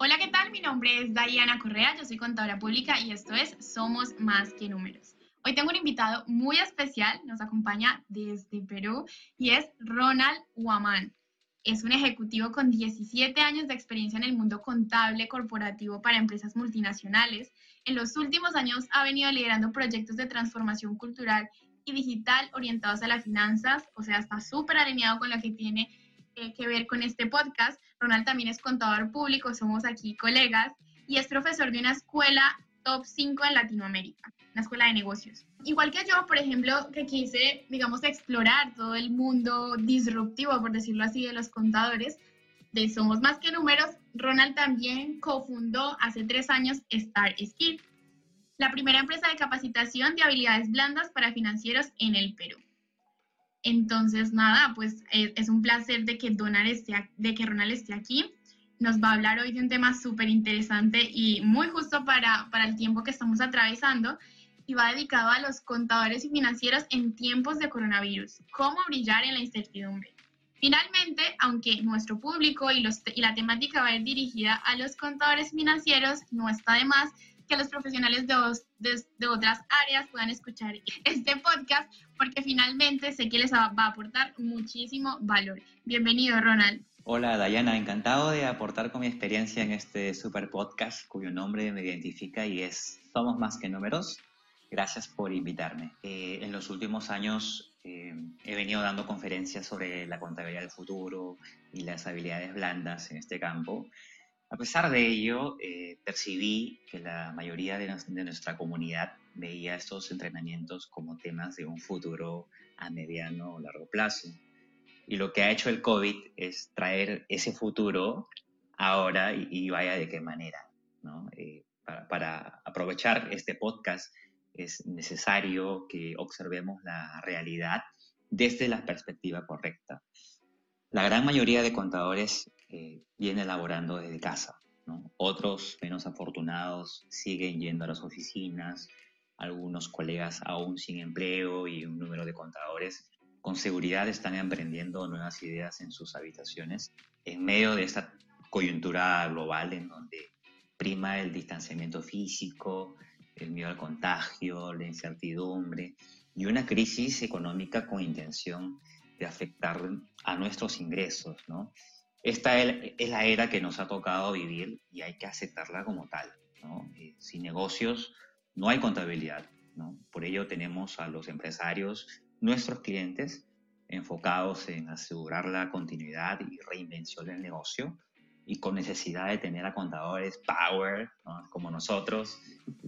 Hola, ¿qué tal? Mi nombre es Diana Correa, yo soy contadora pública y esto es Somos Más que Números. Hoy tengo un invitado muy especial, nos acompaña desde Perú y es Ronald Huamán. Es un ejecutivo con 17 años de experiencia en el mundo contable corporativo para empresas multinacionales. En los últimos años ha venido liderando proyectos de transformación cultural y digital orientados a las finanzas, o sea, está súper alineado con lo que tiene que ver con este podcast. Ronald también es contador público, somos aquí colegas, y es profesor de una escuela top 5 en Latinoamérica, una escuela de negocios. Igual que yo, por ejemplo, que quise, digamos, explorar todo el mundo disruptivo, por decirlo así, de los contadores, de Somos Más que Números, Ronald también cofundó hace tres años Star Skill, la primera empresa de capacitación de habilidades blandas para financieros en el Perú. Entonces, nada, pues eh, es un placer de que, esté, de que Ronald esté aquí. Nos va a hablar hoy de un tema súper interesante y muy justo para, para el tiempo que estamos atravesando y va dedicado a los contadores y financieros en tiempos de coronavirus. ¿Cómo brillar en la incertidumbre? Finalmente, aunque nuestro público y la temática va a ir dirigida a los contadores financieros, no está de más que los profesionales de, de, otras áreas puedan escuchar este podcast porque finalmente sé que les va a aportar muchísimo valor. Bienvenido, Ronald. Hola, Dayana, encantado de aportar con mi experiencia en este super podcast cuyo nombre me identifica y es Somos más que números. Gracias por invitarme. Eh, en los últimos años eh, he venido dando conferencias sobre la contabilidad del futuro y las habilidades blandas en este campo a pesar de ello, eh, percibí que la mayoría de, nuestra comunidad veía estos entrenamientos como temas de un futuro a mediano o largo plazo. Y lo que ha hecho el COVID es traer ese futuro ahora y, vaya de qué manera. Eh, para, aprovechar este podcast es necesario que observemos la realidad desde la perspectiva correcta. La gran mayoría de contadores eh, viene elaborando desde casa. Otros, menos afortunados, siguen yendo a las oficinas, algunos colegas aún sin empleo y un número de contadores con seguridad están emprendiendo nuevas ideas en sus habitaciones en medio de esta coyuntura global en donde prima el distanciamiento físico, el miedo al contagio, la incertidumbre y una crisis económica con intención de afectar a nuestros ingresos, ¿no? Esta es la era que nos ha tocado vivir y hay que aceptarla como tal. Eh, sin negocios no hay contabilidad. Por ello tenemos a los empresarios, nuestros clientes, enfocados en asegurar la continuidad y reinvención del negocio y con necesidad de tener a contadores power, como nosotros,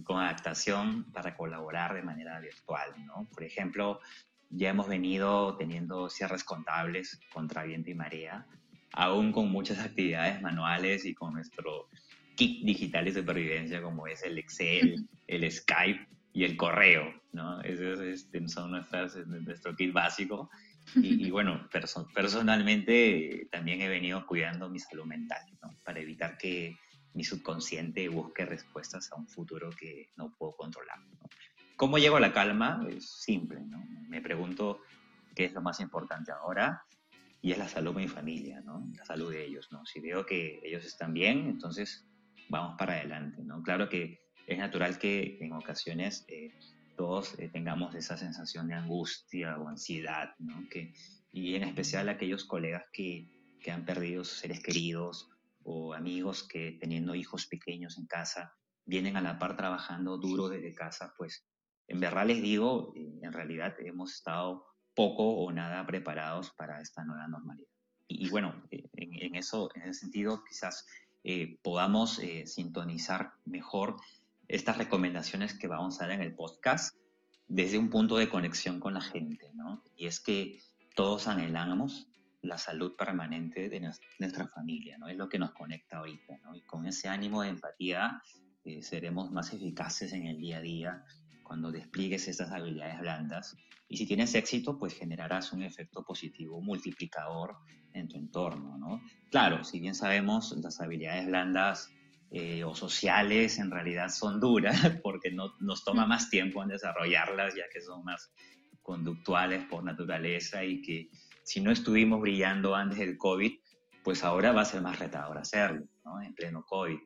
con adaptación para colaborar de manera virtual. Por ejemplo, ya hemos venido teniendo cierres contables contra viento y marea, aún con muchas actividades manuales y con nuestro kit digital de supervivencia como es el Excel, el Skype y el correo, ¿no? Esos este, son nuestras, nuestro kit básico. Y, bueno, personalmente también he venido cuidando mi salud mental, ¿no? Para evitar que mi subconsciente busque respuestas a un futuro que no puedo controlar. ¿no? ¿Cómo llego a la calma? Es simple, ¿no? Me pregunto qué es lo más importante ahora y es la salud de mi familia, ¿no? La salud de ellos, ¿no? Si veo que ellos están bien, entonces vamos para adelante, ¿no? Claro que es natural que en ocasiones eh, todos eh, tengamos esa sensación de angustia o ansiedad, ¿no? Que, y en especial aquellos colegas que, que han perdido sus seres queridos o amigos que teniendo hijos pequeños en casa vienen a la par trabajando duro desde casa, pues en verdad les digo, eh, en realidad hemos estado poco o nada preparados para esta nueva normalidad. Y, bueno, eh, en, eso, en ese sentido, quizás eh, podamos sintonizar mejor estas recomendaciones que vamos a dar en el podcast desde un punto de conexión con la gente, ¿no? Y es que todos anhelamos la salud permanente de nuestra familia, ¿no? Es lo que nos conecta ahorita, ¿no? Y con ese ánimo de empatía seremos más eficaces en el día a día cuando despliegues estas habilidades blandas. Y si tienes éxito, pues generarás un efecto positivo multiplicador en tu entorno, ¿no? Claro, si bien sabemos, las habilidades blandas eh, o sociales en realidad son duras porque no, nos toma más tiempo en desarrollarlas, ya que son más conductuales por naturaleza y que si no estuvimos brillando antes del COVID, pues ahora va a ser más retador hacerlo, ¿no? En pleno COVID.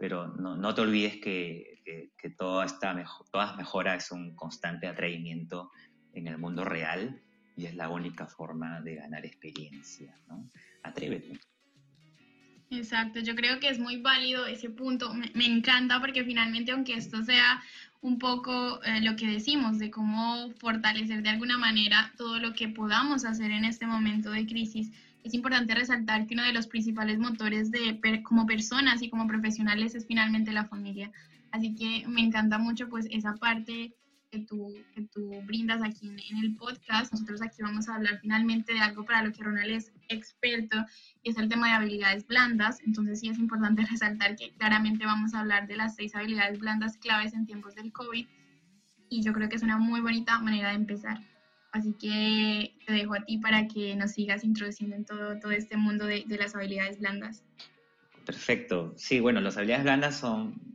Pero no, no te olvides que, que, toda esta mejor, todas mejoras es un constante atrevimiento en el mundo real y es la única forma de ganar experiencia, ¿no? Atrévete. Exacto, yo creo que es muy válido ese punto. Me, me encanta porque finalmente, aunque esto sea un poco eh, lo que decimos de cómo fortalecer de alguna manera todo lo que podamos hacer en este momento de crisis, es importante resaltar que uno de los principales motores de como personas y como profesionales es finalmente la familia. Así que me encanta mucho pues esa parte que tú, que tú brindas aquí en, el podcast. Nosotros aquí vamos a hablar finalmente de algo para lo que Ronald es experto y es el tema de habilidades blandas. Entonces sí es importante resaltar que claramente vamos a hablar de las seis habilidades blandas claves en tiempos del COVID y yo creo que es una muy bonita manera de empezar. Así que te dejo a ti para que nos sigas introduciendo en todo, todo este mundo de, de las habilidades blandas. Perfecto. Sí, bueno, las habilidades blandas son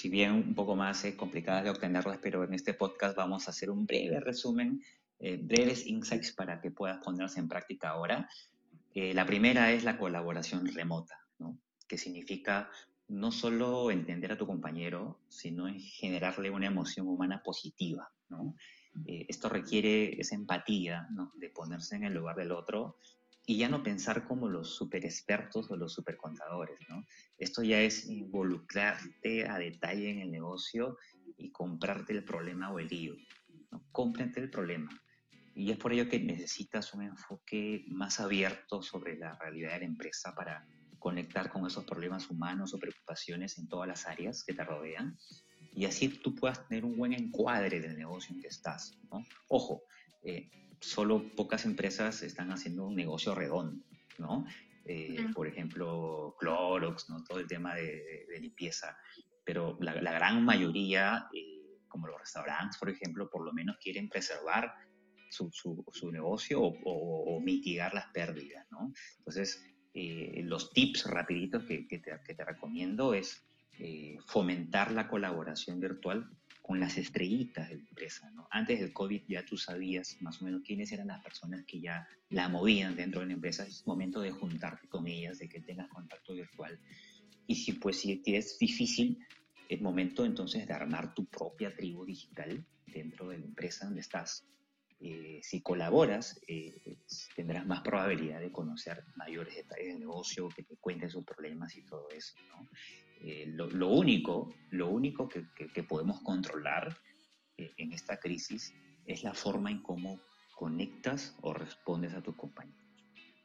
si bien un poco más es complicadas de obtenerlas, pero en este podcast vamos a hacer un breve resumen, eh, breves insights para que puedas ponerse en práctica ahora. Eh, la primera es la colaboración remota, ¿no? que significa no solo entender a tu compañero, sino generarle una emoción humana positiva. Eh, esto requiere esa empatía ¿no? de ponerse en el lugar del otro y ya no pensar como los super expertos o los super contadores, ¿no? Esto ya es involucrarte a detalle en el negocio y comprarte el problema o el lío, ¿no? Cómprate el problema. Y es por ello que necesitas un enfoque más abierto sobre la realidad de la empresa para conectar con esos problemas humanos o preocupaciones en todas las áreas que te rodean y así tú puedas tener un buen encuadre del negocio en que estás. ¿no? Ojo, eh, solo pocas empresas están haciendo un negocio redondo, ¿no? Eh, por ejemplo, Clorox, ¿no? Todo el tema de, limpieza. Pero la, gran mayoría, eh, como los restaurantes, por ejemplo, por lo menos quieren preservar su, su, negocio o, mitigar las pérdidas, ¿no? Entonces, eh, los tips rapiditos que, que, te, que te, recomiendo es fomentar la colaboración virtual con las estrellitas de la empresa. ¿no? Antes del COVID ya tú sabías más o menos quiénes eran las personas que ya la movían dentro de la empresa. Es momento de juntarte con ellas, de que tengas contacto virtual. Y si pues si es difícil, es momento entonces de armar tu propia tribu digital dentro de la empresa donde estás. Eh, si colaboras, eh, tendrás más probabilidad de conocer mayores detalles del negocio, que te cuenten sus problemas y todo eso. ¿no? Eh, lo, único, lo único que, podemos controlar eh, en esta crisis es la forma en cómo conectas o respondes a tu compañero.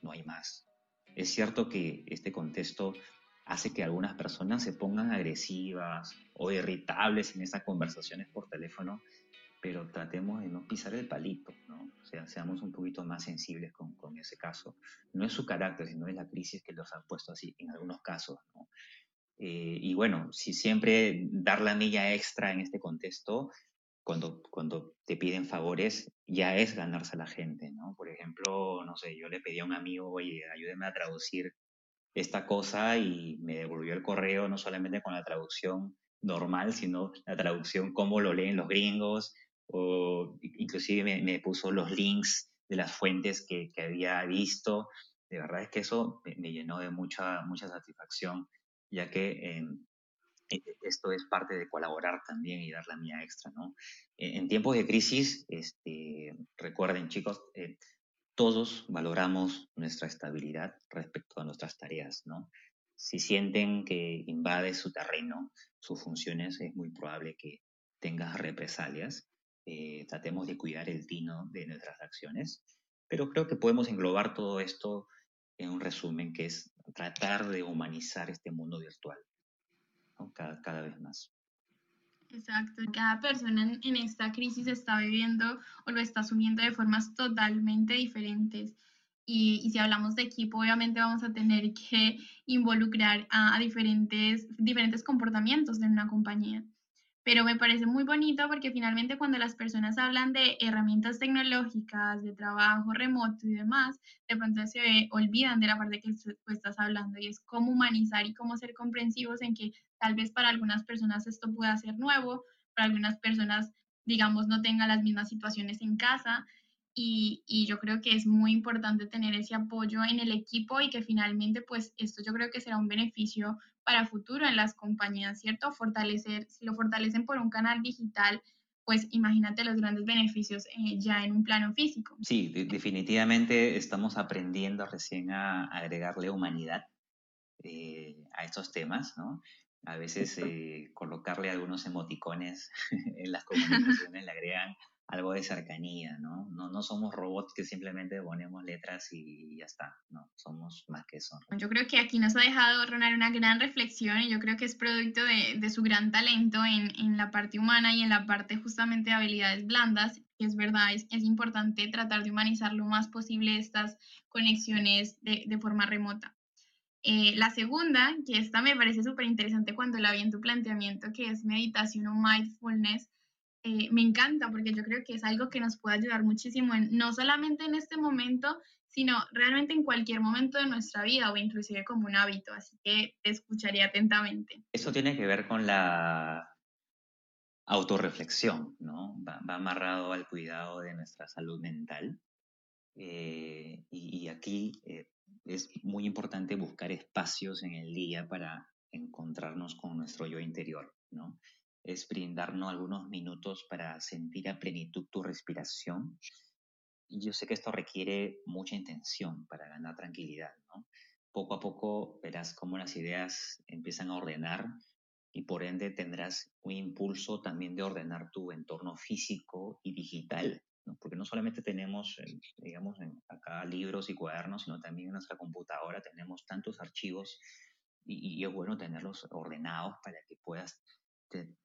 No hay más. Es cierto que este contexto hace que algunas personas se pongan agresivas o irritables en esas conversaciones por teléfono, pero tratemos de no pisar el palito, ¿no? O sea, seamos un poquito más sensibles con, ese caso. No es su carácter, sino es la crisis que los ha puesto así en algunos casos, ¿no? Eh, y bueno, si siempre dar la milla extra en este contexto, cuando, cuando te piden favores, ya es ganarse a la gente, ¿no? Por ejemplo, no sé, yo le pedí a un amigo, oye, ayúdeme a traducir esta cosa y me devolvió el correo no solamente con la traducción normal, sino la traducción como lo leen los gringos, o inclusive me, puso los links de las fuentes que, que, había visto. De verdad es que eso me llenó de mucha, mucha satisfacción ya que em, e, e, esto es parte de colaborar también y dar la mía extra, ¿no? E, en, tiempos de crisis, este, recuerden chicos, eh, todos valoramos nuestra estabilidad respecto a nuestras tareas, ¿no? Si sienten que invade su terreno, sus funciones, es muy probable que tengas represalias. Eh, tratemos de cuidar el tino de nuestras acciones, pero creo que podemos englobar todo esto en un resumen que es tratar de humanizar este mundo virtual cada, cada, vez más. Exacto, cada persona en, esta crisis está viviendo o lo está asumiendo de formas totalmente diferentes. Y, si hablamos de equipo, obviamente vamos a tener que involucrar a, diferentes, diferentes comportamientos en una compañía pero me parece muy bonito porque finalmente cuando las personas hablan de herramientas tecnológicas, de trabajo remoto y demás, de pronto se olvidan de la parte que tú estás hablando y es cómo humanizar y cómo ser comprensivos en que tal vez para algunas personas esto pueda ser nuevo, para algunas personas, digamos, no tengan las mismas situaciones en casa y, y, yo creo que es muy importante tener ese apoyo en el equipo y que finalmente pues esto yo creo que será un beneficio para futuro en las compañías, ¿cierto? Fortalecer, si lo fortalecen por un canal digital, pues imagínate los grandes beneficios eh, ya en un plano físico. Sí, definitivamente estamos aprendiendo recién a, agregarle humanidad eh, a estos temas, ¿no? A veces eh, colocarle algunos emoticones en las comunicaciones le agregan algo de cercanía, ¿no? ¿no? No somos robots que simplemente ponemos letras y ya está, no, somos más que eso. Yo creo que aquí nos ha dejado Ronald una gran reflexión y yo creo que es producto de, de su gran talento en, en, la parte humana y en la parte justamente de habilidades blandas, es verdad, es, es importante tratar de humanizar lo más posible estas conexiones de, de forma remota. Eh, la segunda, que esta me parece súper interesante cuando la vi en tu planteamiento, que es meditación o mindfulness, eh, me encanta porque yo creo que es algo que nos puede ayudar muchísimo, no solamente en este momento, sino realmente en cualquier momento de nuestra vida o inclusive como un hábito. Así que te escucharía atentamente. Eso tiene que ver con la autorreflexión, ¿no? Va, amarrado al cuidado de nuestra salud mental. Eh, y, aquí eh, es muy importante buscar espacios en el día para encontrarnos con nuestro yo interior, ¿no? Es brindarnos algunos minutos para sentir a plenitud tu respiración. Yo sé que esto requiere mucha intención para ganar tranquilidad. Poco a poco verás cómo las ideas empiezan a ordenar y por ende tendrás un impulso también de ordenar tu entorno físico y digital, porque no solamente tenemos, eh, digamos, acá libros y cuadernos, sino también en nuestra computadora tenemos tantos archivos y es bueno tenerlos ordenados para que puedas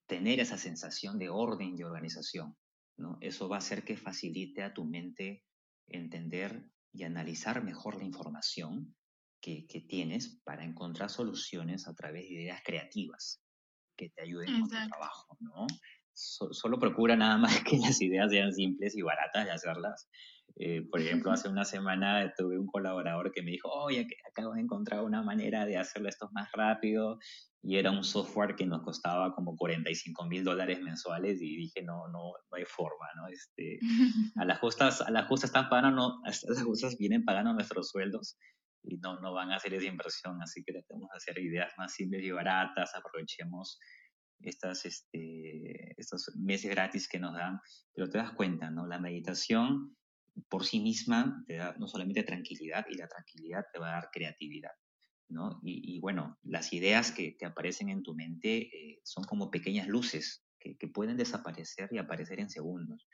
tener esa sensación de orden y organización. ¿no? Eso va a hacer que facilite a tu mente entender y analizar mejor la información que, que tienes para encontrar soluciones a través de ideas creativas que te ayuden en tu trabajo. ¿no? solo procura nada más que las ideas sean simples y baratas de hacerlas. Eh, por ejemplo, hace una semana tuve un colaborador que me dijo, oye, acabo de encontrar una manera de hacerlo esto más rápido y era un software que nos costaba como 45 mil dólares mensuales y dije, no, no, no hay forma, ¿no? Este, a las justas, a las justas están pagando, a las justas vienen pagando nuestros sueldos y no, no van a hacer esa inversión, así que tenemos que hacer ideas más simples y baratas, aprovechemos estas, este, estos meses gratis que nos dan, pero te das cuenta, ¿no? La meditación por sí misma te da no solamente tranquilidad, y la tranquilidad te va a dar creatividad. ¿no? Y, bueno, las ideas que, que, aparecen en tu mente eh, son como pequeñas luces que, que, pueden desaparecer y aparecer en segundos.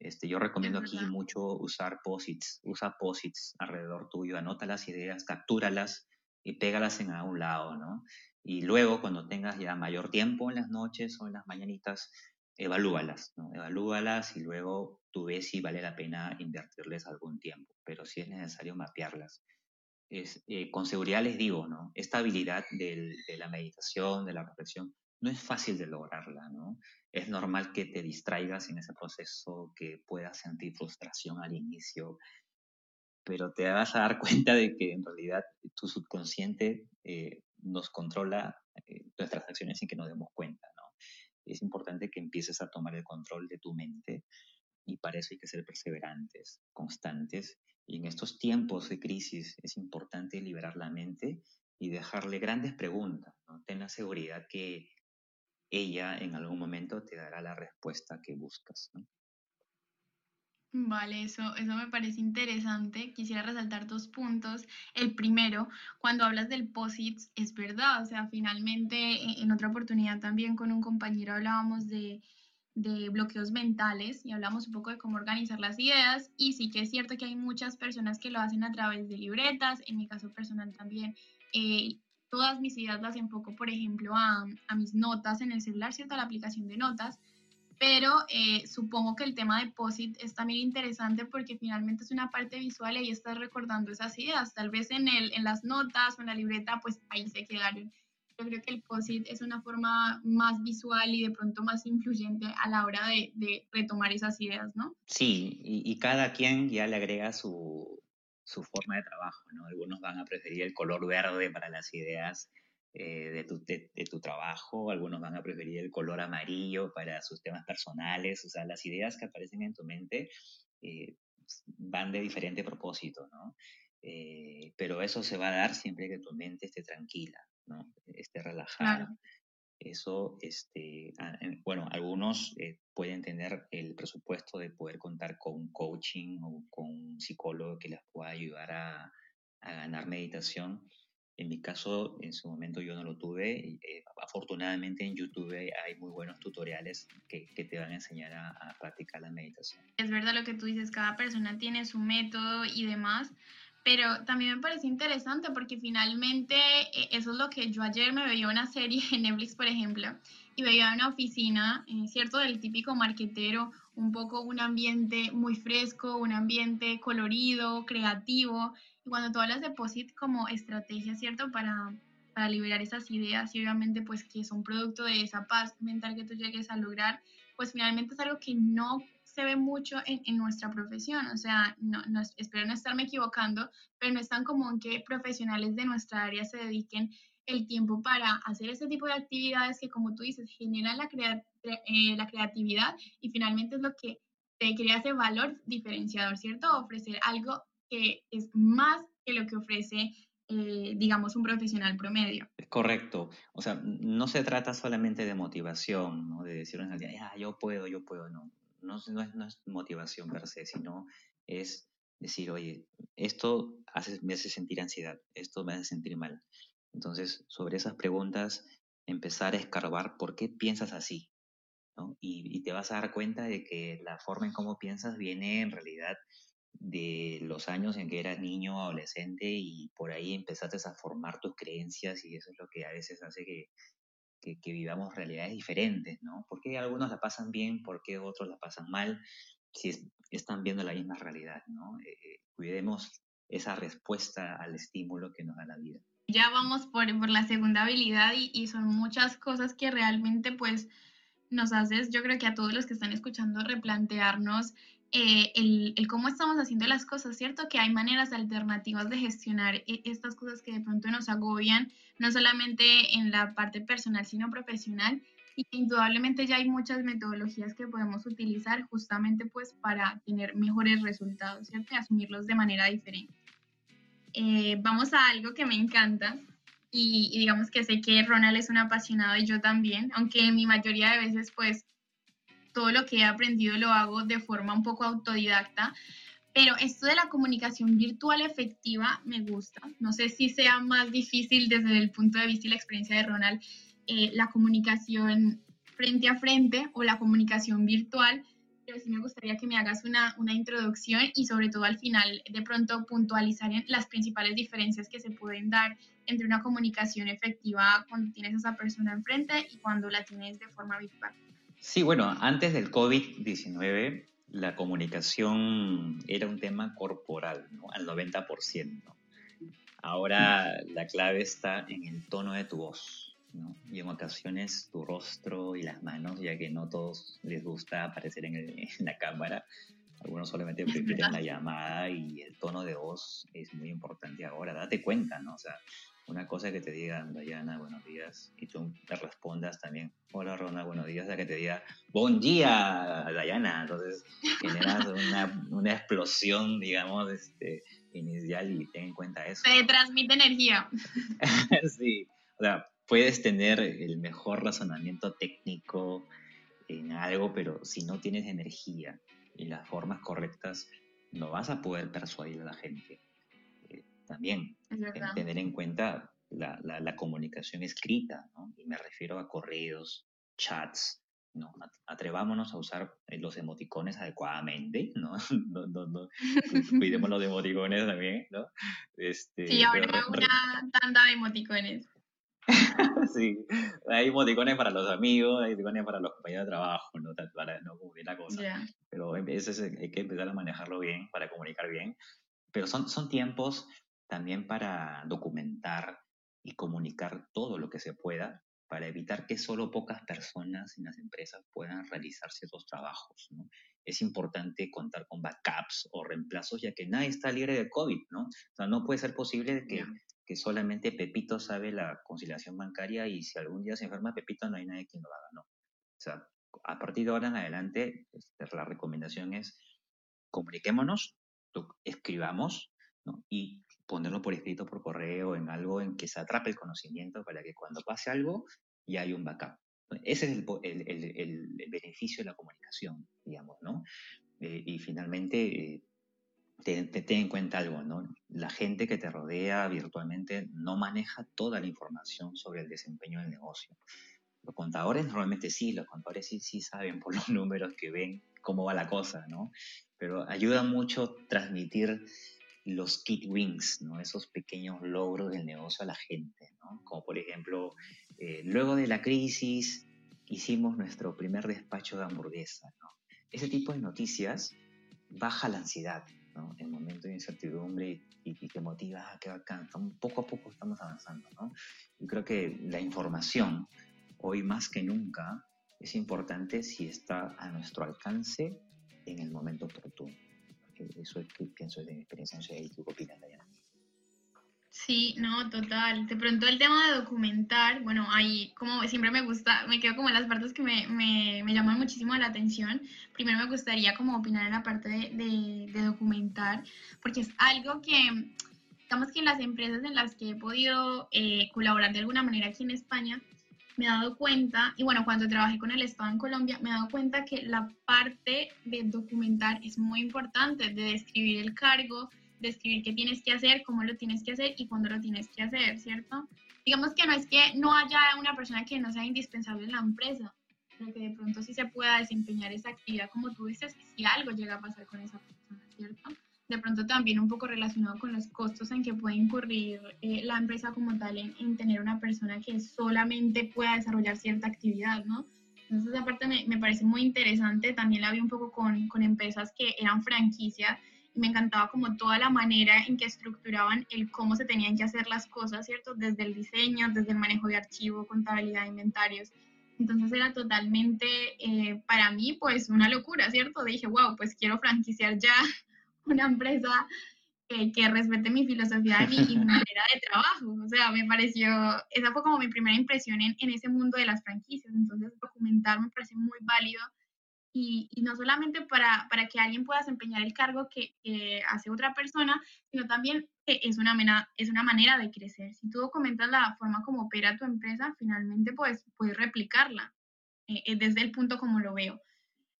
Este, yo recomiendo aquí mucho usar posits, usa posits alrededor tuyo, anota las ideas, captúralas y pégalas en algún lado, ¿no? Y luego, cuando tengas ya mayor tiempo en las noches o en las mañanitas, evalúalas, ¿no? Evalúalas y luego tú ves si vale la pena invertirles algún tiempo, pero si es necesario mapearlas. Es, eh, con seguridad les digo, ¿no? Esta habilidad de la meditación, de la reflexión, no es fácil de lograrla, ¿no? Es normal que te distraigas en ese proceso, que puedas sentir frustración al inicio, pero te vas a dar cuenta de que en realidad tu subconsciente eh, nos controla eh, nuestras acciones sin que nos demos cuenta. Es importante que empieces a tomar el control de tu mente y para eso hay que ser perseverantes, constantes. Y en estos tiempos de crisis es importante liberar la mente y dejarle grandes preguntas. ¿no? Ten la seguridad que ella en algún momento te dará la respuesta que buscas. Vale, eso, eso me parece interesante. Quisiera resaltar dos puntos. El primero, cuando hablas del POSITS, es verdad, o sea, finalmente e, en otra oportunidad también con un compañero hablábamos de, de bloqueos mentales y hablamos un poco de cómo organizar las ideas y sí que es cierto que hay muchas personas que lo hacen a través de libretas, en mi caso personal también. Eh, todas mis ideas las enfoco, por ejemplo, a, a mis notas en el celular, ¿cierto? A la aplicación de notas pero eh, supongo que el tema de POSIT es también interesante porque finalmente es una parte visual y ahí estás recordando esas ideas. Tal vez en, el, en las notas o en la libreta, pues ahí se quedaron. Yo creo que el POSIT es una forma más visual y de pronto más influyente a la hora de, de retomar esas ideas, ¿no? Sí, y, y, cada quien ya le agrega su, su forma de trabajo, ¿no? Algunos van a preferir el color verde para las ideas, eh, de, tu, de, tu, trabajo, algunos van a preferir el color amarillo para sus temas personales, o sea, las ideas que aparecen en tu mente eh, van de diferente propósito, ¿no? Eh, pero eso se va a dar siempre que tu mente esté tranquila, ¿no? Esté relajada. Eso, este, bueno, algunos pueden tener el presupuesto de poder contar con un coaching o con un psicólogo que les pueda ayudar a, a ganar meditación. En mi caso, en su momento yo no lo tuve. Eh, afortunadamente en YouTube hay muy buenos tutoriales que, que te van a enseñar a, a, practicar la meditación. Es verdad lo que tú dices, cada persona tiene su método y demás, pero también me parece interesante porque finalmente eh, eso es lo que yo ayer me veía una serie en Netflix, por ejemplo, y veía una oficina, eh, ¿cierto? Del típico marquetero, un poco un ambiente muy fresco, un ambiente colorido, creativo. Cuando tú hablas de POSIT como estrategia, ¿cierto? Para, para liberar esas ideas y obviamente pues que son producto de esa paz mental que tú llegues a lograr, pues finalmente es algo que no se ve mucho en, en nuestra profesión, o sea, no, no, espero no estarme equivocando, pero no es tan común que profesionales de nuestra área se dediquen el tiempo para hacer este tipo de actividades que, como tú dices, generan la, crea eh, la creatividad y finalmente es lo que te crea ese valor diferenciador, ¿cierto? Ofrecer algo que es más que lo que ofrece eh, digamos, un profesional promedio. Correcto. O sea, no se trata solamente de motivación, ¿no? De decir un día, ya, yo puedo, yo puedo, no no, no, es, no es motivación per se, sino es decir, oye, esto hace, me hace sentir ansiedad, esto me hace sentir mal. Entonces, sobre esas preguntas, empezar a escarbar por qué piensas así. ¿no? Y, y, te vas a dar cuenta de que la forma en cómo piensas viene en realidad de los años en que eras niño adolescente y por ahí empezaste a formar tus creencias y eso es lo que a veces hace que, que, vivamos realidades diferentes, ¿no? ¿Por qué algunos la pasan bien, por qué otros la pasan mal, si es, están viendo la misma realidad, ¿no? Eh, eh, cuidemos esa respuesta al estímulo que nos da la vida. Ya vamos por, por la segunda habilidad y, y, son muchas cosas que realmente pues nos haces, yo creo que a todos los que están escuchando, replantearnos eh, el, cómo estamos haciendo las cosas, ¿cierto? Que hay maneras alternativas de gestionar e, estas cosas que de pronto nos agobian, no solamente en la parte personal, sino profesional. Y indudablemente ya hay muchas metodologías que podemos utilizar justamente pues para tener mejores resultados, ¿cierto? Y asumirlos de manera diferente. Eh, vamos a algo que me encanta y, y digamos que sé que Ronald es un apasionado y yo también, aunque mi mayoría de veces pues todo lo que he aprendido lo hago de forma un poco autodidacta, pero esto de la comunicación virtual efectiva me gusta. No sé si sea más difícil desde el punto de vista y la experiencia de Ronald, eh, la comunicación frente a frente o la comunicación virtual, pero sí me gustaría que me hagas una, una introducción y sobre todo al final de pronto puntualizar las principales diferencias que se pueden dar entre una comunicación efectiva cuando tienes a esa persona enfrente y cuando la tienes de forma virtual. Sí, bueno, antes del COVID-19 la comunicación era un tema corporal, ¿no? Al 90%. Ahora la clave está en el tono de tu voz, ¿no? Y en ocasiones tu rostro y las manos, ya que no todos les gusta aparecer en, el, en la cámara. Algunos solamente prefieren la llamada y el tono de voz es muy importante ahora. Date cuenta, ¿no? O sea, una cosa que te diga Dayana, buenos días, y tú te respondas también, hola Rona, buenos días, a que te diga, buen día, Dayana. Entonces generas una, una explosión, digamos, este, inicial y ten en cuenta eso. Te transmite energía. sí, o sea, puedes tener el mejor razonamiento técnico en algo, pero si no tienes energía y las formas correctas, no vas a poder persuadir a la gente también tener en cuenta la, la, la comunicación escrita, ¿no? y me refiero a correos, chats, ¿no? Atrevámonos a usar los emoticones adecuadamente, ¿no? no, no, no. Cuidemos los emoticones también, ¿no? Este, sí, pero, una tanda de emoticones. sí, hay emoticones para los amigos, hay emoticones para los compañeros de trabajo, ¿no? Para, no bien la cosa. Yeah. Pero eso es, hay que empezar a manejarlo bien, para comunicar bien. Pero son, son tiempos también para documentar y comunicar todo lo que se pueda para evitar que solo pocas personas en las empresas puedan realizar ciertos trabajos. ¿no? Es importante contar con backups o reemplazos, ya que nadie está libre de COVID, ¿no? O sea, no puede ser posible que, que solamente Pepito sabe la conciliación bancaria y si algún día se enferma Pepito no hay nadie quien lo haga, ¿no? O sea, a partir de ahora en adelante, este, la recomendación es comuniquémonos escribamos y ponerlo por escrito, por correo, en algo en que se atrape el conocimiento para que cuando pase algo ya hay un backup. Ese es el, el, el, beneficio de la comunicación, digamos, ¿no? Eh, y finalmente, eh, ten, en cuenta algo, ¿no? La gente que te rodea virtualmente no maneja toda la información sobre el desempeño del negocio. Los contadores normalmente sí, los contadores sí, sí saben por los números que ven cómo va la cosa, ¿no? Pero ayuda mucho transmitir los kit wins, ¿no? Esos pequeños logros del negocio a la gente, ¿no? Como por ejemplo, eh, luego de la crisis hicimos nuestro primer despacho de hamburguesa, ¿no? Ese tipo de noticias baja la ansiedad, ¿no? En momento de incertidumbre y, y te motiva a que poco a poco estamos avanzando, ¿no? Y creo que la información hoy más que nunca es importante si está a nuestro alcance en el momento oportuno. Eso es que pienso de mi experiencia, no sé, ¿tú qué opinas, Diana? Sí, no, total. De pronto el tema de documentar, bueno, ahí como siempre me gusta, me quedo como en las partes que me, me, me llaman muchísimo la atención. Primero me gustaría como opinar en la parte de, de, documentar, porque es algo que, digamos que en las empresas en las que he podido eh, colaborar de alguna manera aquí en España, me he dado cuenta, y bueno, cuando trabajé con el Estado en Colombia, me he dado cuenta que la parte de documentar es muy importante, de describir el cargo, describir qué tienes que hacer, cómo lo tienes que hacer y cuándo lo tienes que hacer, ¿cierto? Digamos que no es que no haya una persona que no sea indispensable en la empresa, pero que de pronto sí se pueda desempeñar esa actividad como tú dices, si algo llega a pasar con esa persona, ¿cierto? De pronto también un poco relacionado con los costos en que puede incurrir eh, la empresa como tal en, tener una persona que solamente pueda desarrollar cierta actividad, ¿no? Entonces esa me, me parece muy interesante, también la vi un poco con, con empresas que eran franquicias y me encantaba como toda la manera en que estructuraban el cómo se tenían que hacer las cosas, ¿cierto? Desde el diseño, desde el manejo de archivo, contabilidad inventarios. Entonces era totalmente eh, para mí pues una locura, ¿cierto? Dije, wow, pues quiero franquiciar ya una empresa que, respete mi filosofía y mi manera de trabajo. O sea, me pareció, esa fue como mi primera impresión en, en ese mundo de las franquicias. Entonces, documentar me parece muy válido y, y, no solamente para, para, que alguien pueda desempeñar el cargo que, hace otra persona, sino también que es una, manera, es una manera de crecer. Si tú documentas la forma como opera tu empresa, finalmente pues, puedes replicarla eh, eh, desde el punto como lo veo.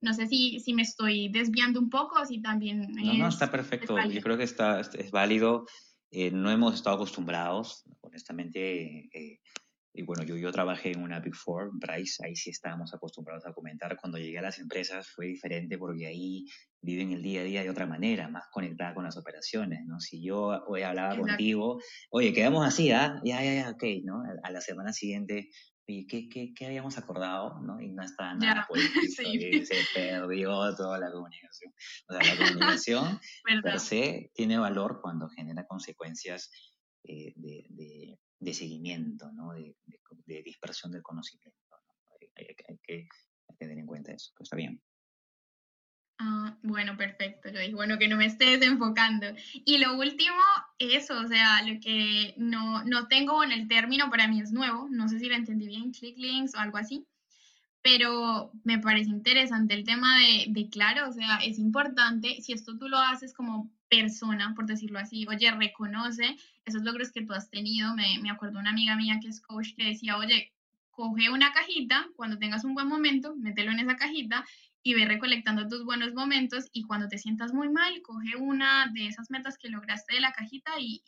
No sé si, si me estoy desviando un poco si también... No, no, está perfecto. Yo creo que está, es válido. Eh, no hemos estado acostumbrados, honestamente. Eh, y bueno, yo, yo trabajé en una Big Four, Bryce, ahí sí estábamos acostumbrados a comentar. Cuando llegué a las empresas fue diferente porque ahí viven el día a día de otra manera, más conectada con las operaciones, ¿no? Si yo hoy hablaba contigo, oye, quedamos así, ¿ah? Ya, ya, ya, ok, ¿no? A la semana siguiente, ¿qué, qué, qué habíamos acordado? ¿no? Y no está nada sí. se perdió toda la comunicación. O sea, la comunicación per se tiene valor cuando genera consecuencias eh, de, de, de, seguimiento, ¿no? de, de, dispersión del conocimiento. Hay, hay, hay, que tener en cuenta eso, pero está bien. Ah, bueno, perfecto. Yo dije, bueno, que no me estés enfocando. Y lo último, eso, o sea, lo que no, no tengo en el término, para mí es nuevo, no sé si lo entendí bien, click links o algo así, pero me parece interesante el tema de, de, claro, o sea, es importante, si esto tú lo haces como persona, por decirlo así, oye, reconoce esos logros que tú has tenido. Me, me acuerdo una amiga mía que es coach que decía, oye, coge una cajita, cuando tengas un buen momento, mételo en esa cajita y ve recolectando tus buenos momentos y cuando te sientas muy mal, coge una de esas metas que lograste de la cajita y,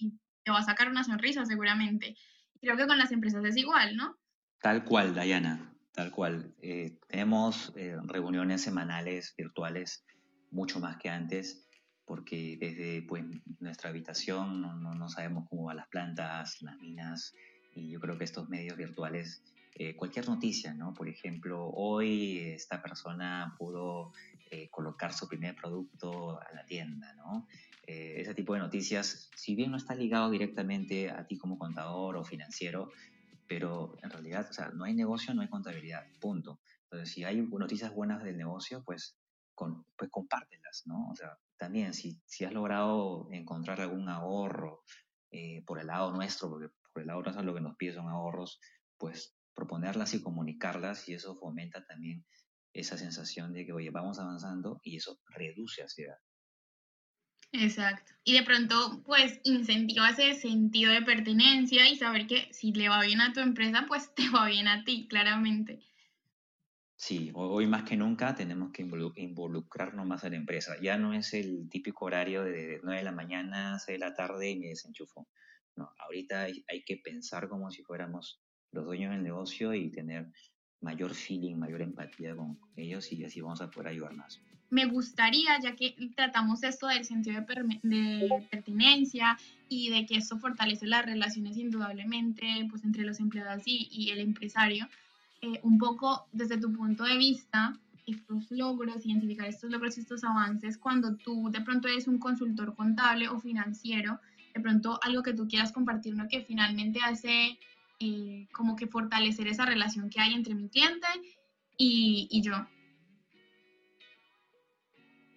te va a sacar una sonrisa seguramente. Creo que con las empresas es igual, ¿no? Tal cual, Dayana, tal cual. Eh, tenemos eh, reuniones semanales virtuales mucho más que antes porque desde pues, nuestra habitación no, no, no sabemos cómo van las plantas, las minas y yo creo que estos medios virtuales eh, cualquier noticia, ¿no? Por ejemplo, hoy esta persona pudo eh, colocar su primer producto a la tienda, ¿no? Eh, ese tipo de noticias, si bien no está ligado directamente a ti como contador o financiero, pero en realidad, o sea, no hay negocio, no hay contabilidad, punto. Entonces, si hay noticias buenas del negocio, pues, con, pues compártelas, ¿no? O sea, también si, si has logrado encontrar algún ahorro por el lado nuestro, porque por el lado nuestro lo que nos pide son ahorros, pues proponerlas y comunicarlas y eso fomenta también esa sensación de que, oye, vamos avanzando y eso reduce ansiedad. Exacto. Y de pronto, pues, incentiva ese sentido de pertenencia y saber que si le va bien a tu empresa, pues te va bien a ti, claramente. Sí, hoy más que nunca tenemos que involucrarnos más en la empresa. Ya no es el típico horario de 9 de la mañana, 6 de la tarde y me desenchufo. No, ahorita hay, hay que pensar como si fuéramos los dueños del negocio y tener mayor feeling, mayor empatía con ellos y así vamos a poder ayudar más me gustaría, ya que tratamos esto del sentido de, pertinencia y de que esto fortalece las relaciones indudablemente pues, entre los empleados y, el empresario, eh, un poco desde tu punto de vista, estos logros, identificar estos logros y estos avances, cuando tú de pronto eres un consultor contable o financiero, de pronto algo que tú quieras compartir, ¿no? que finalmente hace eh, como que fortalecer esa relación que hay entre mi cliente y, y yo.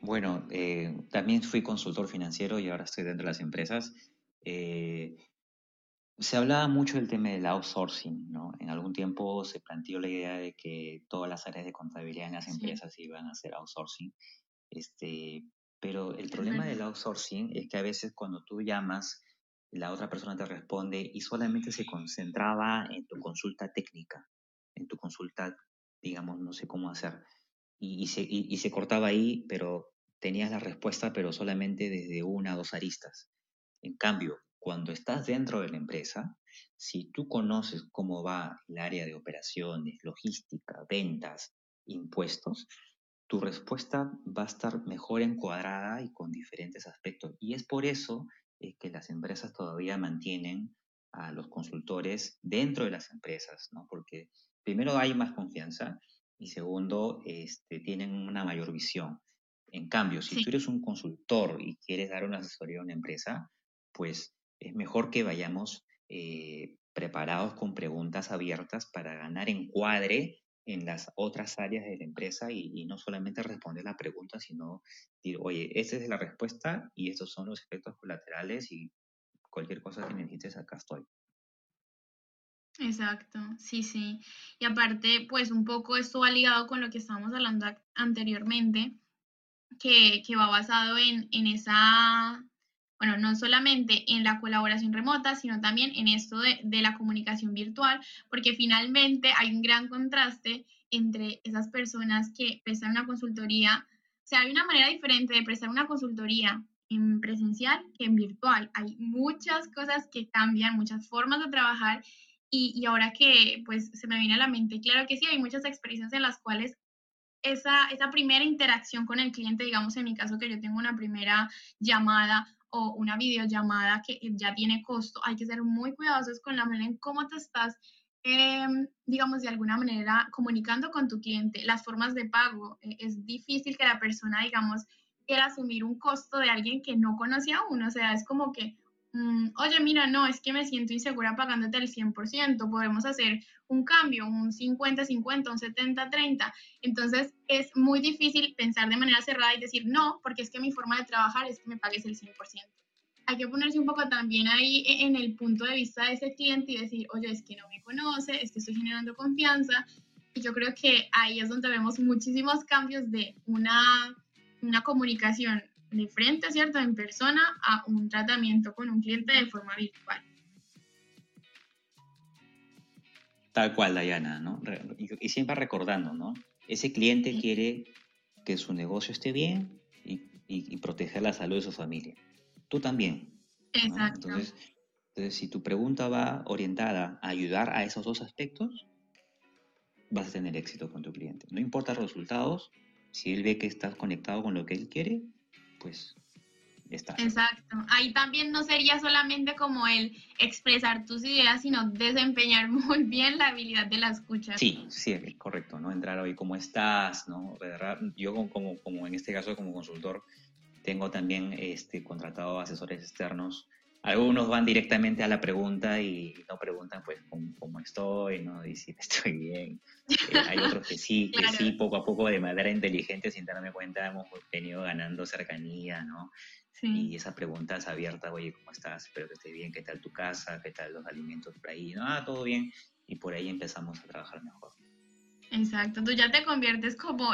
Bueno, eh, también fui consultor financiero y ahora estoy dentro de las empresas. Eh, se hablaba mucho del tema del outsourcing, ¿no? En algún tiempo se planteó la idea de que todas las áreas de contabilidad en las empresas iban a hacer outsourcing. Este, pero el problema del outsourcing es que a veces cuando tú llamas, la otra persona te responde y solamente se concentraba en tu consulta técnica, en tu consulta, digamos, no sé cómo hacer. Y, se, y, se, cortaba ahí, pero tenías la respuesta, pero solamente desde una o dos aristas. En cambio, cuando estás dentro de la empresa, si tú conoces cómo va el área de operaciones, logística, ventas, impuestos, tu respuesta va a estar mejor encuadrada y con diferentes aspectos. Y es por eso que las empresas todavía mantienen a los consultores dentro de las empresas, ¿no? Porque primero hay más confianza y segundo, este, tienen una mayor visión. En cambio, si tú eres un consultor y quieres dar una asesoría a una empresa, pues es mejor que vayamos eh, preparados con preguntas abiertas para ganar encuadre en las otras áreas de la empresa y, no solamente responder la pregunta, sino decir, oye, esta es la respuesta y estos son los efectos colaterales y cualquier cosa que necesites, acá estoy. Exacto, sí, sí. Y aparte, pues un poco esto va ligado con lo que estábamos hablando anteriormente, que, va basado en, esa, bueno, no solamente en la colaboración remota, sino también en esto de, la comunicación virtual, porque finalmente hay un gran contraste entre esas personas que prestan una consultoría, o sea, hay una manera diferente de prestar una consultoría en presencial que en virtual. Hay muchas cosas que cambian, muchas formas de trabajar y, y, ahora que pues se me viene a la mente, claro que sí, hay muchas experiencias en las cuales esa, esa primera interacción con el cliente, digamos en mi caso que yo tengo una primera llamada o una videollamada que ya tiene costo, hay que ser muy cuidadosos con la manera en cómo te estás, em, digamos, de alguna manera comunicando con tu cliente, las formas de pago. Eh, es difícil que la persona, digamos, quiera asumir un costo de alguien que no conocía aún, o sea, es como que Mm, oye, mira, no, es que me siento insegura pagándote el 100%, podemos hacer un cambio, un 50-50, un 70-30. Entonces es muy difícil pensar de manera cerrada y decir no, porque es que mi forma de trabajar es que me pagues el 100%. Hay que ponerse un poco también ahí e, en el punto de vista de ese cliente y decir, oye, es que no me conoce, es que estoy generando confianza. Y yo creo que ahí es donde vemos muchísimos cambios de una, una comunicación de frente, ¿cierto? En persona a un tratamiento con un cliente de forma virtual. Tal cual, Dayana, ¿no? Y, siempre recordando, ¿no? Ese cliente quiere que su negocio esté bien y, proteger la salud de su familia. Tú también. Exacto. Entonces, entonces, si tu pregunta va orientada a ayudar a esos dos aspectos, vas a tener éxito con tu cliente. No importa los resultados, si él ve que estás conectado con lo que él quiere, pues está. Exacto. Ahí también no sería solamente como el expresar tus ideas, sino desempeñar muy bien la habilidad de la escucha. Sí, sí, correcto, ¿no? Entrar hoy, ¿cómo estás? ¿no? Yo como, como en este caso como consultor tengo también este, contratado asesores externos algunos van directamente a la pregunta y no preguntan pues cómo, estoy, ¿no? Y si estoy bien. Eh, hay otros que sí, que sí, poco a poco de manera inteligente, sin darme cuenta, hemos venido ganando cercanía, ¿no? Sí. Y esa pregunta es abierta, oye, ¿cómo estás? Espero que estés bien, ¿qué tal tu casa? ¿Qué tal los alimentos por ahí? No, ah, todo bien. Y por ahí empezamos a trabajar mejor. Exacto, tú ya te conviertes como,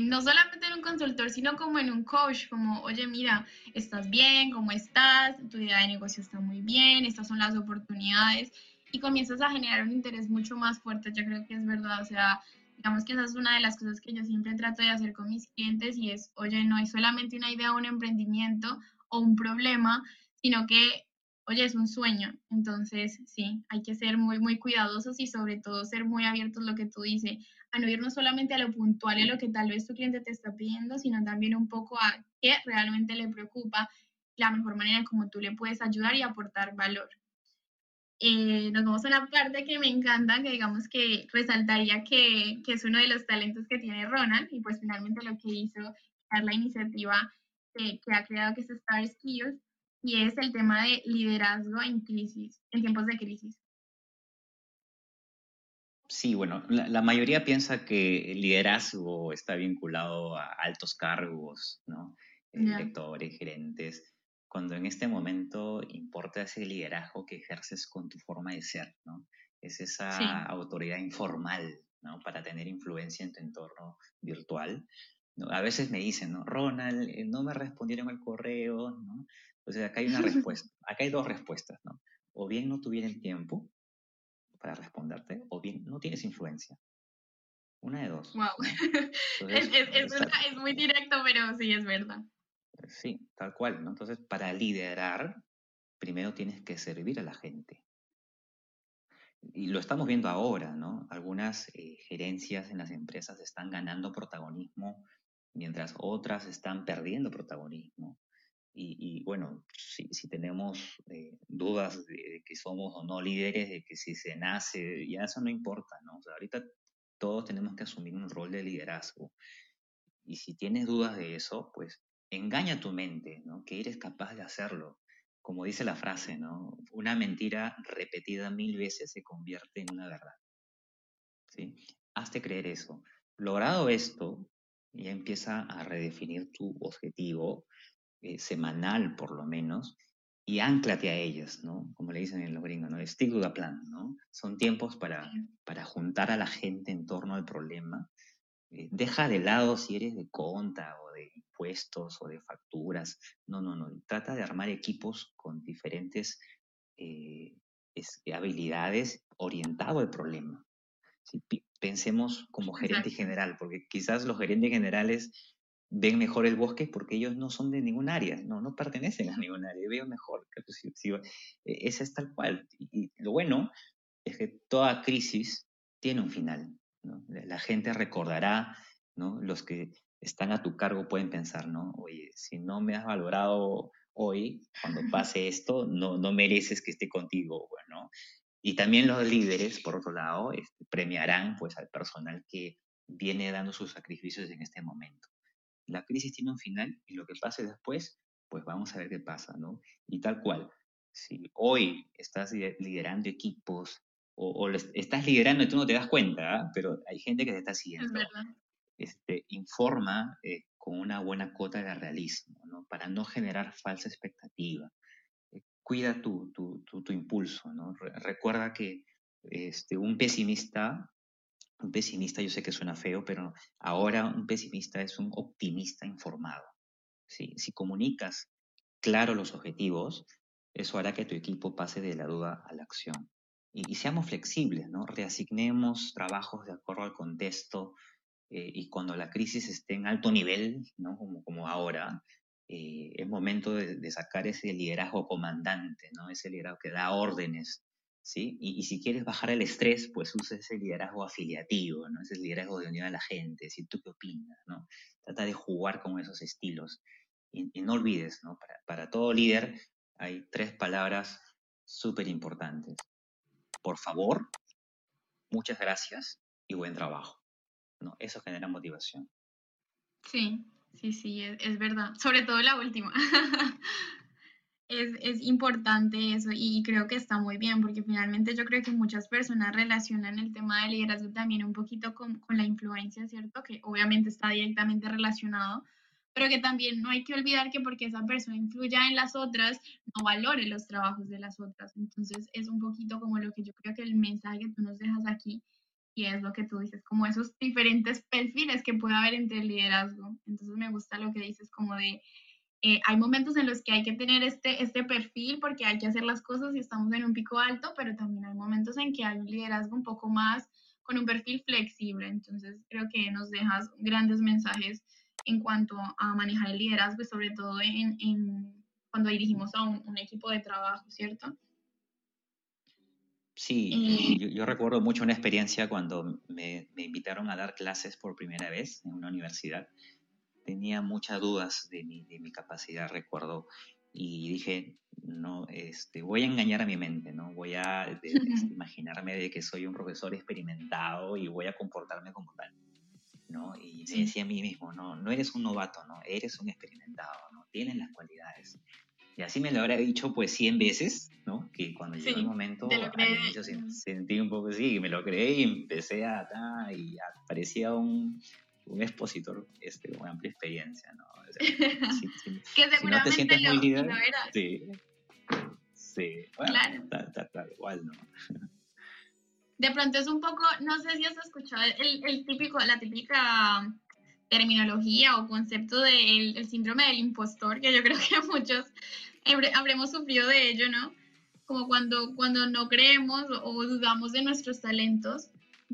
no solamente en un consultor, sino como en un coach, como, oye, mira, estás bien, ¿cómo estás? Tu idea de negocio está muy bien, estas son las oportunidades, y comienzas a generar un interés mucho más fuerte, yo creo que es verdad, o sea, digamos que esa es una de las cosas que yo siempre trato de hacer con mis clientes y es, oye, no es solamente una idea, un emprendimiento o un problema, sino que oye, es un sueño. Entonces, sí, hay que ser muy, muy cuidadosos y sobre todo ser muy abiertos, lo que tú dices, a no irnos solamente a lo puntual y a lo que tal vez tu cliente te está pidiendo, sino también un poco a qué realmente le preocupa, la mejor manera en cómo tú le puedes ayudar y aportar valor. Eh, nos vamos a una parte que me encanta, que digamos que resaltaría que, que, es uno de los talentos que tiene Ronald y pues finalmente lo que hizo dar la iniciativa que, que ha creado que es Star Skills y es el tema de liderazgo en crisis, en tiempos de crisis. Sí, bueno, la, mayoría piensa que el liderazgo está vinculado a altos cargos, ¿no? Eh, directores, gerentes, cuando en este momento importa ese liderazgo que ejerces con tu forma de ser, ¿no? Es esa autoridad informal, ¿no? Para tener influencia en tu entorno virtual. A veces me dicen, ¿no? Ronald, eh, no me respondieron el correo, ¿no? Entonces acá hay una respuesta, acá hay dos respuestas, ¿no? O bien no tuvieron tiempo para responderte, o bien no tienes influencia. Una de dos. Wow. es, muy directo, pero sí, es verdad. Sí, tal cual, ¿no? Entonces, para liderar, primero tienes que servir a la gente. Y lo estamos viendo ahora, ¿no? Algunas eh, gerencias en las empresas están ganando protagonismo mientras otras están perdiendo protagonismo. Y, bueno, si, tenemos eh, dudas de, que somos o no líderes, de que si se nace, ya eso no importa, ¿no? O sea, ahorita todos tenemos que asumir un rol de liderazgo. Y si tienes dudas de eso, pues engaña tu mente, ¿no? Que eres capaz de hacerlo. Como dice la frase, ¿no? Una mentira repetida mil veces se convierte en una verdad. ¿Sí? Hazte creer eso. Logrado esto, ya empieza a redefinir tu objetivo, eh, semanal por lo menos, y anclate a ellas, ¿no? Como le dicen en los gringos, ¿no? Stick to the plan, ¿no? Son tiempos para, para juntar a la gente en torno al problema. Eh, deja de lado si eres de conta o de impuestos o de facturas. No, no, no. Trata de armar equipos con diferentes eh, habilidades orientado al problema. Si pensemos como gerente general, porque quizás los gerentes generales ven mejor el bosque porque ellos no son de ningún área, no, no pertenecen a ningún área, veo mejor. Si, e, esa es tal cual. Y, lo bueno es que toda crisis tiene un final. La gente recordará, ¿no? los que están a tu cargo pueden pensar, ¿no? Oye, si no me has valorado hoy, cuando pase esto, no, no mereces que esté contigo, bueno. Y también los líderes, por otro lado, este, premiarán pues al personal que viene dando sus sacrificios en este momento la crisis tiene un final y lo que pase después, pues vamos a ver qué pasa, ¿no? Y tal cual, si hoy estás liderando equipos o, estás liderando y tú no te das cuenta, ¿ah? pero hay gente que te está siguiendo. Este, informa eh, con una buena cuota de realismo, ¿no? Para no generar falsa expectativa. Eh, cuida tu, tu, tu, impulso, ¿no? recuerda que este, un pesimista un pesimista, yo sé que suena feo, pero ahora un pesimista es un optimista informado. Si comunicas claro los objetivos, eso hará que tu equipo pase de la duda a la acción. Y, seamos flexibles, ¿no? Reasignemos trabajos de acuerdo al contexto eh, y cuando la crisis esté en alto nivel, ¿no? Como, como ahora, eh, es momento de, de, sacar ese liderazgo comandante, ¿no? Ese liderazgo que da órdenes, y, si quieres bajar el estrés, pues usa ese liderazgo afiliativo, ¿no? Ese liderazgo de unión a la gente, si tú qué opinas, ¿no? Trata de jugar con esos estilos. Y, no olvides, ¿no? Para, para, todo líder hay tres palabras súper importantes. Por favor, muchas gracias y buen trabajo. ¿no? Eso genera motivación. Sí, sí, sí, es, es verdad. Sobre todo la última. Es, es, importante eso y creo que está muy bien porque finalmente yo creo que muchas personas relacionan el tema del liderazgo también un poquito con, con, la influencia, ¿cierto? Que obviamente está directamente relacionado, pero que también no hay que olvidar que porque esa persona influya en las otras, no valore los trabajos de las otras. Entonces es un poquito como lo que yo creo que el mensaje que tú nos dejas aquí y es lo que tú dices, como esos diferentes perfiles que puede haber entre el liderazgo. Entonces me gusta lo que dices, como de, eh, hay momentos en los que hay que tener este, este perfil porque hay que hacer las cosas y estamos en un pico alto, pero también hay momentos en que hay un liderazgo un poco más con un perfil flexible. Entonces creo que nos dejas grandes mensajes en cuanto a manejar el liderazgo y sobre todo en, en cuando dirigimos a un, un equipo de trabajo, ¿cierto? Sí, yo, recuerdo mucho una experiencia cuando me, me, invitaron a dar clases por primera vez en una universidad. Tenía muchas dudas de mi, de mi capacidad, recuerdo, y dije, no, este, voy a engañar a mi mente, ¿no? Voy a imaginarme de que soy un profesor experimentado y voy a comportarme como tal, ¿no? Y me decía a mí mismo, no, no eres un novato, ¿no? Eres un experimentado, ¿no? Tienes las cualidades. Y así me lo habría dicho pues 100 veces, ¿no? Que cuando llegó el momento, al inicio sentí un poco así, me lo creí y empecé a, y parecía un, un expositor este, con amplia experiencia, ¿no? que seguramente no te sientes lo, muy líder, sí, sí, bueno, claro. está, igual, ¿no? De pronto es un poco, no sé si has escuchado el, el típico, la típica terminología o concepto del síndrome del impostor, que yo creo que muchos habremos sufrido de ello, ¿no? Como cuando, cuando no creemos o dudamos de nuestros talentos,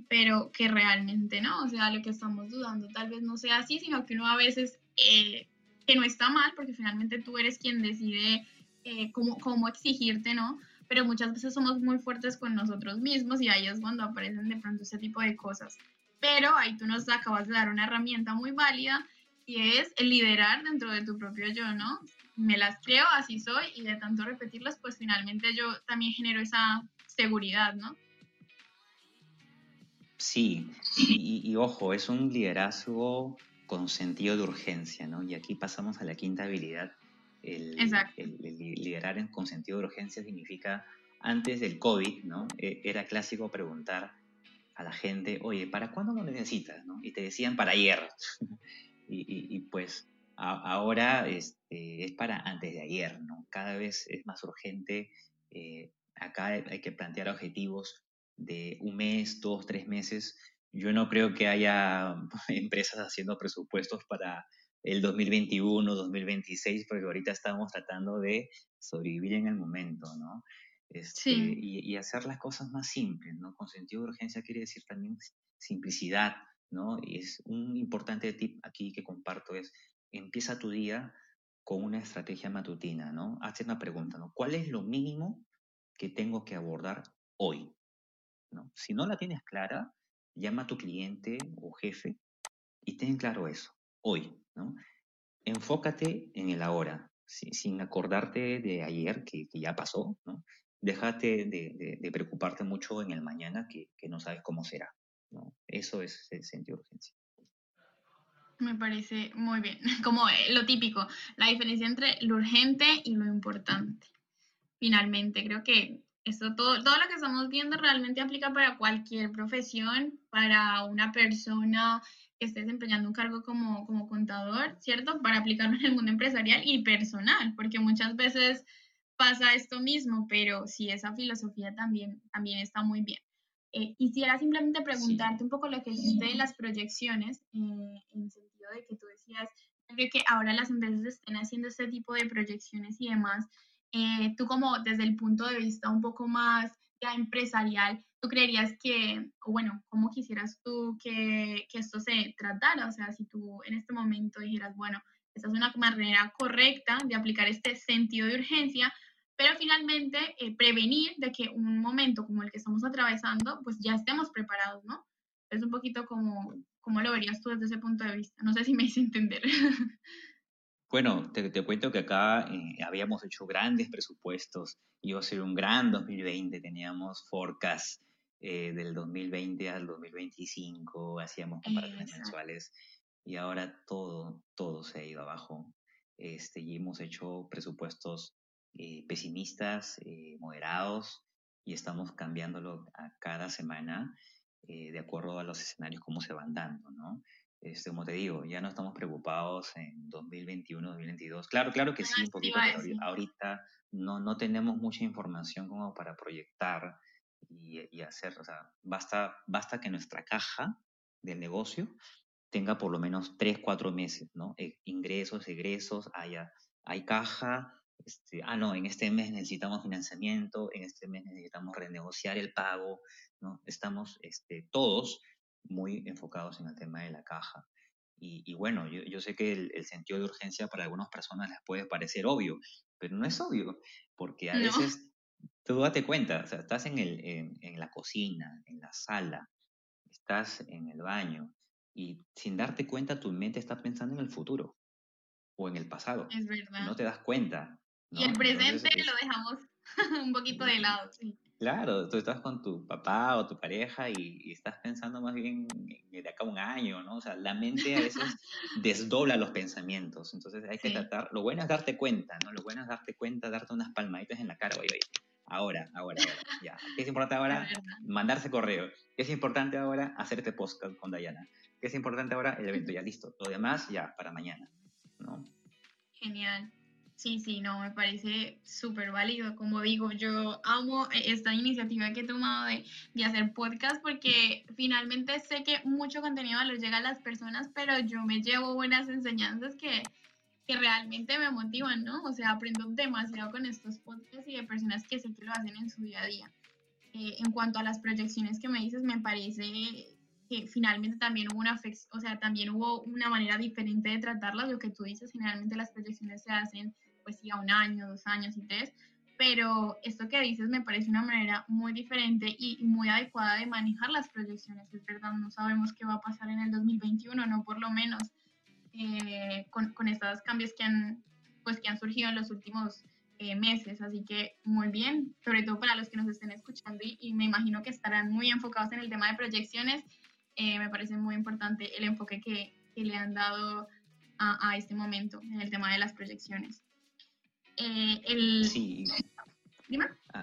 pero que realmente no, o sea, lo que estamos dudando tal vez no sea así, sino que uno a veces, eh, que no está mal, porque finalmente tú eres quien decide eh, cómo, cómo exigirte, ¿no? Pero muchas veces somos muy fuertes con nosotros mismos y ahí es cuando aparecen de pronto ese tipo de cosas. Pero ahí tú nos acabas de dar una herramienta muy válida y es el liderar dentro de tu propio yo, ¿no? Me las creo, así soy y de tanto repetirlas, pues finalmente yo también genero esa seguridad, ¿no? Sí, y, ojo, es un liderazgo con sentido de urgencia, ¿no? Y aquí pasamos a la quinta habilidad. El, liderar con sentido de urgencia significa, antes del COVID, ¿no? E, era clásico preguntar a la gente, oye, ¿para cuándo lo necesitas? ¿no? Y te decían para ayer. y, pues ahora este, es para antes de ayer, ¿no? Cada vez es más urgente. Eh, acá hay que plantear objetivos de un mes, dos, tres meses. Yo no creo que haya empresas haciendo presupuestos para el 2021, 2026, porque ahorita estamos tratando de sobrevivir en el momento, ¿no? Este, y, hacer las cosas más simples, ¿no? Con sentido de urgencia quiere decir también simplicidad, ¿no? Y es un importante tip aquí que comparto es, empieza tu día con una estrategia matutina, ¿no? Hazte una pregunta, ¿no? ¿Cuál es lo mínimo que tengo que abordar hoy? Si no la tienes clara, llama a tu cliente o jefe y ten claro eso, hoy, ¿no? Enfócate en el ahora, sin acordarte de ayer que, ya pasó, ¿no? déjate de, preocuparte mucho en el mañana que, no sabes cómo será. Eso es el sentido de urgencia. Me parece muy bien, como eh, lo típico, la diferencia entre lo urgente y lo importante. Finalmente, creo que eso, todo, todo lo que estamos viendo realmente aplica para cualquier profesión, para una persona que esté desempeñando un cargo como, como contador, ¿cierto? Para aplicarlo en el mundo empresarial y personal, porque muchas veces pasa esto mismo, pero sí, esa filosofía también, también está muy bien. Eh, quisiera simplemente preguntarte un poco lo que dijiste de las proyecciones, eh, en el sentido de que tú decías, creo que ahora las empresas estén haciendo este tipo de proyecciones y demás. Eh, tú como desde el punto de vista un poco más ya empresarial, ¿tú creerías que, o bueno, cómo quisieras tú que, que esto se tratara? O sea, si tú en este momento dijeras, bueno, esta es una manera correcta de aplicar este sentido de urgencia, pero finalmente eh, prevenir de que un momento como el que estamos atravesando, pues ya estemos preparados, ¿no? Es un poquito como, ¿cómo lo verías tú desde ese punto de vista? No sé si me hice entender. Bueno, te, te cuento que acá eh, habíamos hecho grandes presupuestos, iba a ser un gran 2020, teníamos forecast eh, del 2020 al 2025, hacíamos comparaciones mensuales y ahora todo, todo se ha ido abajo. Este, y hemos hecho presupuestos eh, pesimistas, eh, moderados, y estamos cambiándolo a cada semana eh, de acuerdo a los escenarios como se van dando, ¿no? Este, como te digo, ya no estamos preocupados en 2021, 2022. Claro, claro que sí, un poquito, pero ahorita no, no tenemos mucha información como para proyectar y, hacer, o sea, basta, basta que nuestra caja del negocio tenga por lo menos tres, cuatro meses, ¿no? E, ingresos, egresos, haya, hay caja, este, ah, no, en este mes necesitamos financiamiento, en este mes necesitamos renegociar el pago, ¿no? Estamos este, todos muy enfocados en el tema de la caja. Y, bueno, yo, yo, sé que el, sentido de urgencia para algunas personas les puede parecer obvio, pero no es obvio, porque a veces tú date cuenta, o sea, estás en, el, en, la cocina, en la sala, estás en el baño y sin darte cuenta tu mente está pensando en el futuro o en el pasado. Es verdad. No te das cuenta. Y el presente lo dejamos un poquito de lado, sí. Claro, tú estás con tu papá o tu pareja y, estás pensando más bien de acá a un año, ¿no? O sea, la mente a veces desdobla los pensamientos. Entonces hay que tratar, lo bueno es darte cuenta, ¿no? Lo bueno es darte cuenta, darte unas palmaditas en la cara, oye, oye, ahora, ahora, ahora, ya. ¿Qué es importante ahora? Mandarse correo. ¿Qué es importante ahora? Hacerte podcast con Dayana. ¿Qué es importante ahora? El evento, ya listo. Lo demás, ya, para mañana, ¿no? Genial. Sí, sí, no, me parece súper válido. Como digo, yo amo esta iniciativa que he tomado de, de, hacer podcast porque finalmente sé que mucho contenido les llega a las personas, pero yo me llevo buenas enseñanzas que, que realmente me motivan, ¿no? O sea, aprendo demasiado con estos podcasts y de personas que sé que lo hacen en su día a día. Eh, en cuanto a las proyecciones que me dices, me parece que finalmente también hubo una, o sea, también hubo una manera diferente de tratarlas. Lo que tú dices, generalmente las proyecciones se hacen pues sí, a un año, dos años y tres, pero esto que dices me parece una manera muy diferente y muy adecuada de manejar las proyecciones. Es verdad, no sabemos qué va a pasar en el 2021, no por lo menos eh, con, con, estos cambios que han, pues, que han surgido en los últimos eh, meses. Así que muy bien, sobre todo para los que nos estén escuchando y, me imagino que estarán muy enfocados en el tema de proyecciones. Eh, me parece muy importante el enfoque que, que le han dado a, a este momento en el tema de las proyecciones. Eh, el... Sí.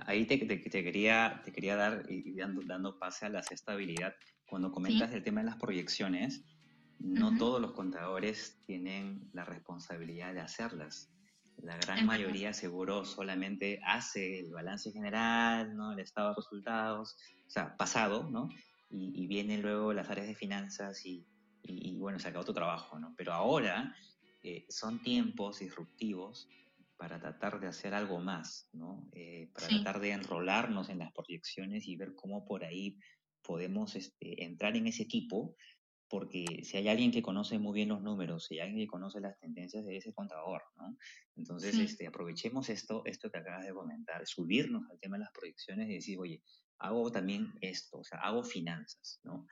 Ahí te, te, quería, te quería dar, y dando, dando pase a la estabilidad, cuando comentas el tema de las proyecciones, no todos los contadores tienen la responsabilidad de hacerlas. La gran mayoría seguro solamente hace el balance general, ¿no? el estado de resultados, o sea, pasado, ¿no? Y, y vienen luego las áreas de finanzas y, y, bueno, se acabó tu trabajo, ¿no? Pero ahora eh, son tiempos disruptivos para tratar de hacer algo más, ¿no? Eh, para tratar de enrolarnos en las proyecciones y ver cómo por ahí podemos este, entrar en ese equipo, porque si hay alguien que conoce muy bien los números, si hay alguien que conoce las tendencias de ese contador, ¿no? Entonces, este, aprovechemos esto, esto que acabas de comentar, subirnos al tema de las proyecciones y decir, oye, hago también esto, o sea, hago finanzas, ¿no?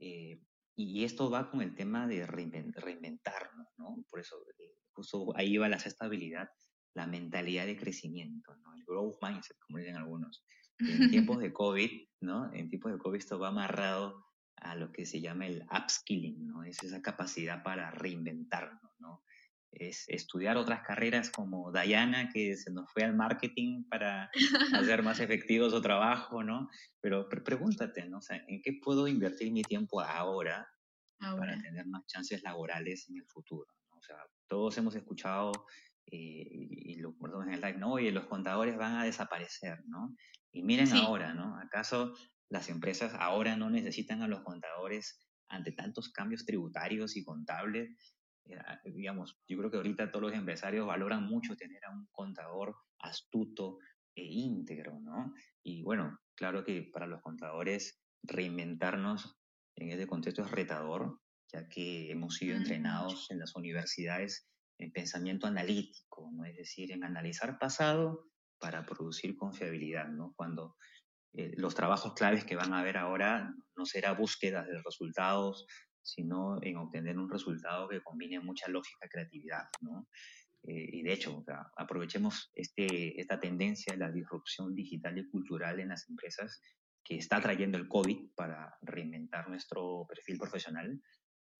Eh, y esto va con el tema de reinventarnos, ¿no? Por eso, eh, justo ahí va la estabilidad la mentalidad de crecimiento, ¿no? el growth mindset, como dicen algunos. En tiempos de COVID, ¿no? En tiempos de COVID esto va amarrado a lo que se llama el upskilling, ¿no? Es esa capacidad para reinventarnos, ¿no? Es estudiar otras carreras como Diana, que se nos fue al marketing para hacer más efectivo su trabajo, ¿no? Pero pregúntate, ¿no? O sea, ¿en qué puedo invertir mi tiempo ahora, ahora, para tener más chances laborales en el futuro? ¿no? O sea, todos hemos escuchado eh, y lo en el live, ¿no? Oye, los contadores van a desaparecer, ¿no? Y miren ahora, ¿no? ¿Acaso las empresas ahora no necesitan a los contadores ante tantos cambios tributarios y contables? Eh, ah, digamos, yo creo que ahorita todos los empresarios valoran mucho tener a un contador astuto e íntegro, ¿no? Y bueno, claro que para los contadores reinventarnos en ese contexto es retador, ya que hemos sido entrenados en las universidades en pensamiento analítico, ¿no? es decir, en analizar pasado para producir confiabilidad, ¿no? cuando eh, los trabajos claves que van a haber ahora no será búsqueda de resultados, sino en obtener un resultado que combine mucha lógica y creatividad. ¿no? Eh, y de hecho, aprovechemos este, esta tendencia de la disrupción digital y cultural en las empresas que está trayendo el COVID para reinventar nuestro perfil profesional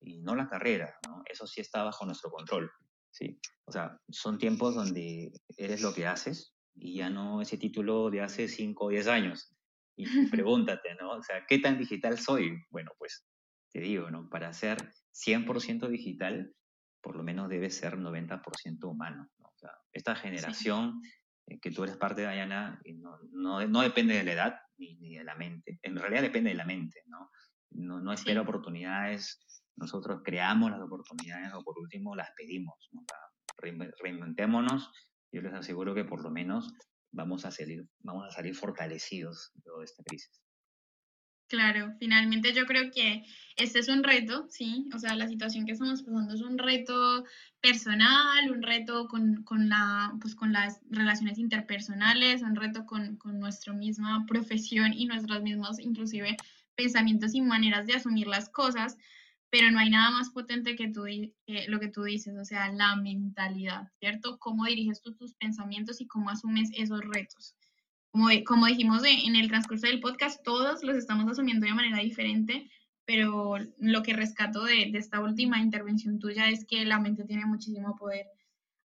y no la carrera, ¿no? Eso sí está bajo nuestro control. ¿Sí? O sea, son tiempos donde eres lo que haces y ya no ese título de hace 5 o 10 años. Y pregúntate, ¿no? O sea, ¿qué tan digital soy? Bueno, pues te digo, ¿no? Para ser 100% digital, por lo menos debe ser 90% humano. ¿no? O sea, esta generación eh, que tú eres parte de Ayana, no, no, no, depende de la edad, ni, de la mente. En realidad depende de la mente, ¿no? No, no espera oportunidades, nosotros creamos las oportunidades o por último las pedimos. ¿no? Reinventémonos, yo les aseguro que por lo menos vamos a salir, vamos a salir fortalecidos de esta crisis. Claro, finalmente yo creo que este es un reto, sí, o sea, la situación que estamos pasando es un reto personal, un reto con, con la, pues, con las relaciones interpersonales, un reto con, con nuestra misma profesión y nuestros mismos, inclusive, pensamientos y maneras de asumir las cosas, pero no hay nada más potente que, tú, lo que tú dices, o sea, la mentalidad, ¿cierto? Cómo diriges tú tus pensamientos y cómo asumes esos retos. Como, como dijimos en el transcurso del podcast, todos los estamos asumiendo de manera diferente, pero lo que rescato de, de esta última intervención tuya es que la mente tiene muchísimo poder.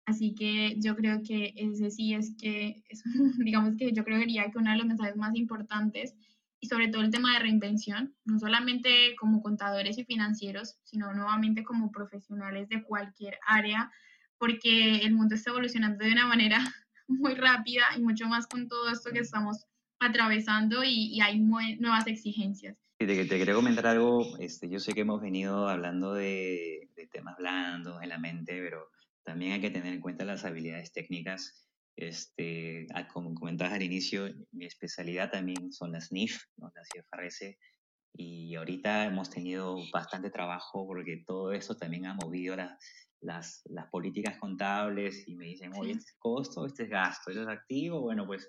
Así que yo creo que ese sí es que, es, digamos que yo creo que uno de los mensajes más importantes y sobre todo el tema de reinvención, no solamente como contadores y financieros, sino nuevamente como profesionales de cualquier área, porque el mundo está evolucionando de una manera muy rápida y mucho más con todo esto que estamos atravesando y, hay nuevas exigencias. Te, te, quería comentar algo, este, yo sé que hemos venido hablando de, de temas blandos en la mente, pero también hay que tener en cuenta las habilidades técnicas este, ah, como comentabas al inicio, mi especialidad también son las NIF, las IFRS, y ahorita hemos tenido bastante trabajo porque todo eso también ha movido las, las políticas contables y me dicen, oye, este es costo, este es gasto, este es activo. Bueno, pues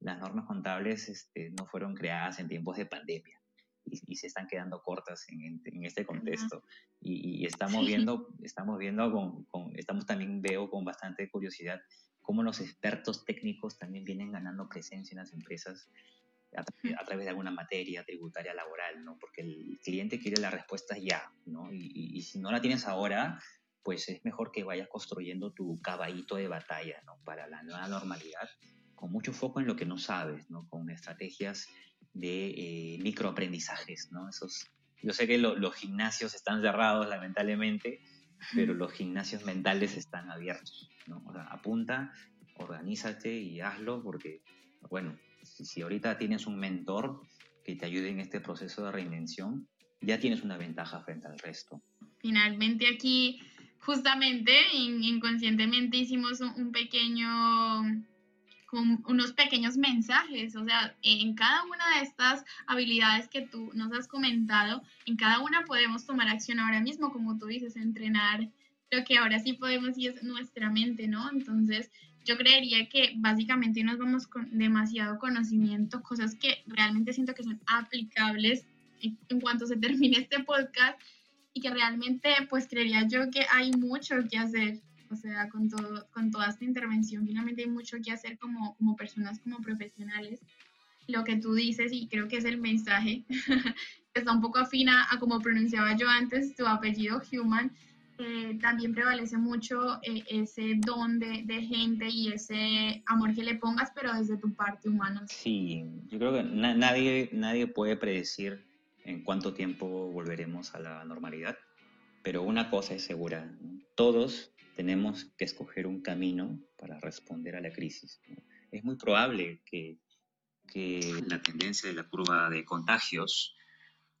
las normas contables este, no fueron creadas en tiempos de pandemia. Y, se están quedando cortas en, en este contexto. Y, estamos viendo, estamos viendo con, con, estamos también veo con bastante curiosidad cómo los expertos técnicos también vienen ganando presencia en las empresas a, través de alguna materia tributaria laboral, ¿no? Porque el cliente quiere la respuesta ya, ¿no? Y, si no la tienes ahora, pues es mejor que vayas construyendo tu caballito de batalla, ¿no? Para la nueva normalidad, con mucho foco en lo que no sabes, ¿no? Con estrategias de eh, microaprendizajes, ¿no? Esos, yo sé que los gimnasios están cerrados, lamentablemente, pero los gimnasios mentales están abiertos. ¿no? O sea, apunta, organízate y hazlo porque, bueno, si, ahorita tienes un mentor que te ayude en este proceso de reinvención, ya tienes una ventaja frente al resto. Finalmente aquí, justamente, inconscientemente hicimos un pequeño con unos pequeños mensajes, o sea, en cada una de estas habilidades que tú nos has comentado, en cada una podemos tomar acción ahora mismo, como tú dices, entrenar lo que ahora sí podemos y es nuestra mente, ¿no? Entonces, yo creería que básicamente nos vamos con demasiado conocimiento, cosas que realmente siento que son aplicables en, cuanto se termine este podcast y que realmente, pues creería yo que hay mucho que hacer o sea, con, todo, con toda esta intervención, finalmente hay mucho que hacer como, como personas, como profesionales. Lo que tú dices, y creo que es el mensaje, está un poco afina a como pronunciaba yo antes, tu apellido Human, eh, también prevalece mucho eh, ese don de, de, gente y ese amor que le pongas, pero desde tu parte humana. Sí, yo creo que nadie, nadie puede predecir en cuánto tiempo volveremos a la normalidad, pero una cosa es segura, todos tenemos que escoger un camino para responder a la crisis. Es muy probable que, la tendencia de la curva de contagios,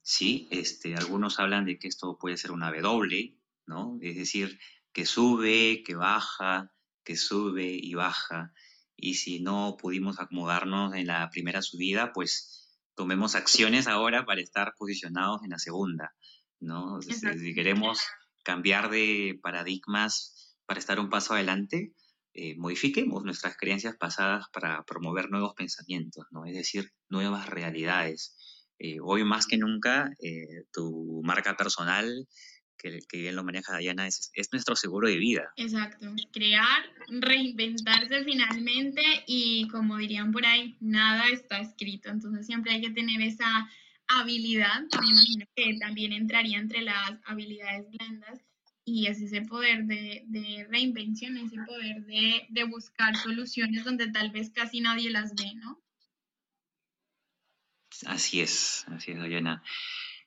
sí, este, algunos hablan de que esto puede ser una W, ¿no? Es decir, que sube, que baja, que sube y baja. Y si no pudimos acomodarnos en la primera subida, pues tomemos acciones ahora para estar posicionados en la segunda, ¿no? si queremos cambiar de paradigmas para estar un paso adelante, eh, modifiquemos nuestras creencias pasadas para promover nuevos pensamientos, ¿no? es decir, nuevas realidades. Eh, hoy más que nunca, eh, tu marca personal, que, que, bien lo maneja Diana, es, es, nuestro seguro de vida. Exacto, crear, reinventarse finalmente y como dirían por ahí, nada está escrito, entonces siempre hay que tener esa habilidad, me imagino que también entraría entre las habilidades blandas y es ese poder de, reinvención, ese poder de, buscar soluciones donde tal vez casi nadie las ve, ¿no? Así es, así es, Diana.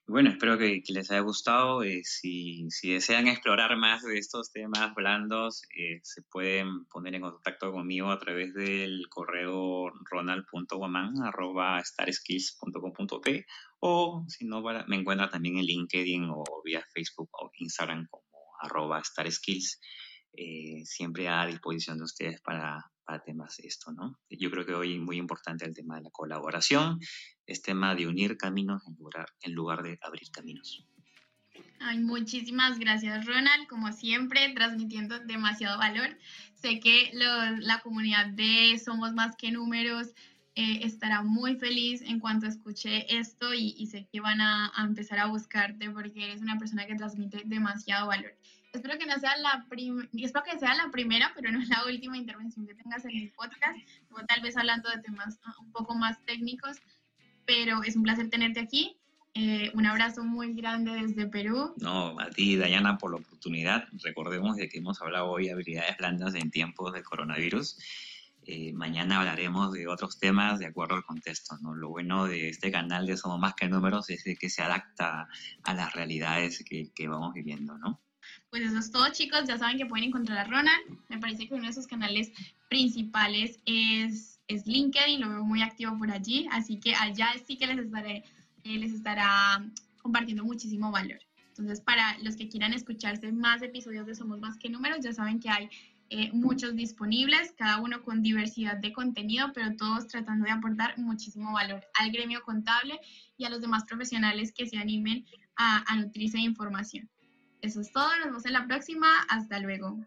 Bueno, espero que, les haya gustado. Eh, si, desean explorar más de estos temas blandos, eh, se pueden poner en contacto conmigo a través del correo ronald.guaman.starskills.com.p o si no, me encuentra también en LinkedIn o vía Facebook o Instagram arroba starskills. Eh, siempre a disposición de ustedes para, para temas esto, ¿no? Yo creo que hoy muy importante el tema de la colaboración, es tema de unir caminos en lugar, en lugar de abrir caminos. Ay, muchísimas gracias, Ronald. Como siempre, transmitiendo demasiado valor. Sé que la comunidad de Somos Más que Números eh, estará muy feliz en cuanto escuche esto y, sé que van a, a, empezar a buscarte porque eres una persona que transmite demasiado valor espero que no sea la espero que sea la primera, pero no es la última intervención que tengas en el podcast, tal vez hablando de temas ah, un poco más técnicos, pero es un placer tenerte aquí. Eh, un abrazo muy grande desde Perú. No, a ti, Dayana, por la oportunidad. Recordemos de que hemos hablado hoy de habilidades blandas en tiempos de coronavirus. Eh, mañana hablaremos de otros temas de acuerdo al contexto. ¿no? Lo bueno de este canal de Somos Más que Números es que se adapta a las realidades que, que vamos viviendo, ¿no? Pues eso es todo, chicos. Ya saben que pueden encontrar a Ronald. Me parece que uno de sus canales principales es, es LinkedIn. Lo veo muy activo por allí. Así que allá sí que les, estaré, eh, les estará compartiendo muchísimo valor. Entonces, para los que quieran escucharse más episodios de Somos Más que Números, ya saben que hay eh, muchos disponibles, cada uno con diversidad de contenido, pero todos tratando de aportar muchísimo valor al gremio contable y a los demás profesionales que se animen a, a nutrirse de información. Eso es todo, nos vemos en la próxima. Hasta luego.